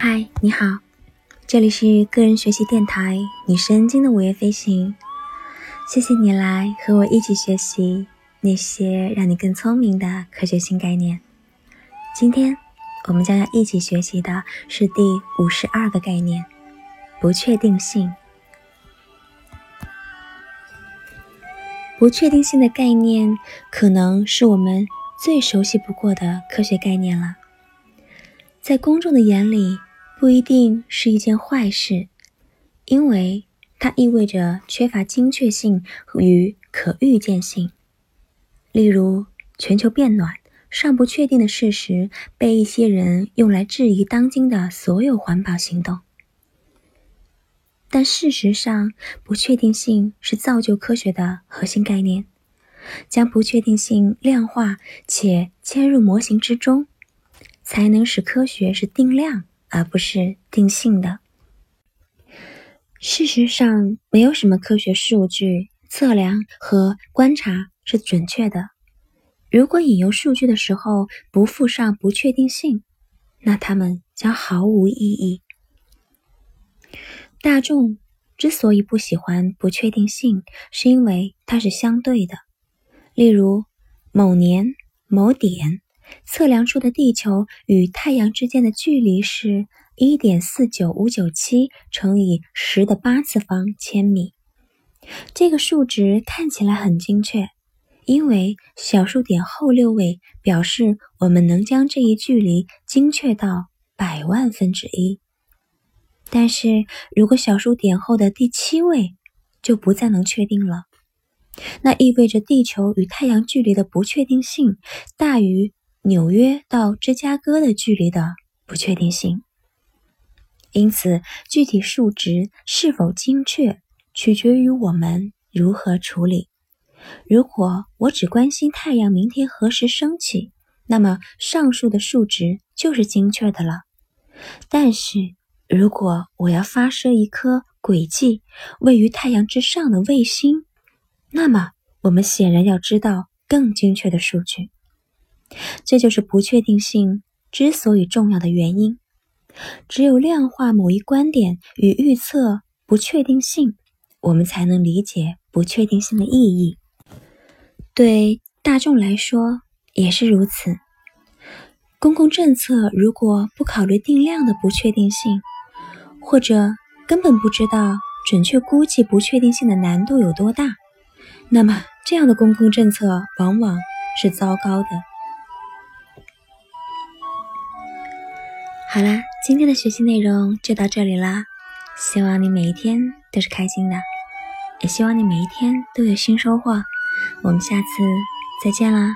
嗨你好，这里是个人学习电台女神经的午夜飞行。谢谢你来和我一起学习那些让你更聪明的科学新概念。今天我们将要一起学习的是第五十二个概念——不确定性。不确定性的概念可能是我们最熟悉不过的科学概念了，在公众的眼里。不一定是一件坏事，因为它意味着缺乏精确性与可预见性。例如，全球变暖尚不确定的事实被一些人用来质疑当今的所有环保行动。但事实上，不确定性是造就科学的核心概念。将不确定性量化且嵌入模型之中，才能使科学是定量。而不是定性的。事实上，没有什么科学数据测量和观察是准确的。如果引用数据的时候不附上不确定性，那它们将毫无意义。大众之所以不喜欢不确定性，是因为它是相对的。例如，某年某点。测量出的地球与太阳之间的距离是1.49597乘以10的八次方千米。这个数值看起来很精确，因为小数点后六位表示我们能将这一距离精确到百万分之一。但是如果小数点后的第七位就不再能确定了，那意味着地球与太阳距离的不确定性大于。纽约到芝加哥的距离的不确定性，因此具体数值是否精确取决于我们如何处理。如果我只关心太阳明天何时升起，那么上述的数值就是精确的了。但是如果我要发射一颗轨迹位于太阳之上的卫星，那么我们显然要知道更精确的数据。这就是不确定性之所以重要的原因。只有量化某一观点与预测不确定性，我们才能理解不确定性的意义。对大众来说也是如此。公共政策如果不考虑定量的不确定性，或者根本不知道准确估计不确定性的难度有多大，那么这样的公共政策往往是糟糕的。好啦，今天的学习内容就到这里啦。希望你每一天都是开心的，也希望你每一天都有新收获。我们下次再见啦！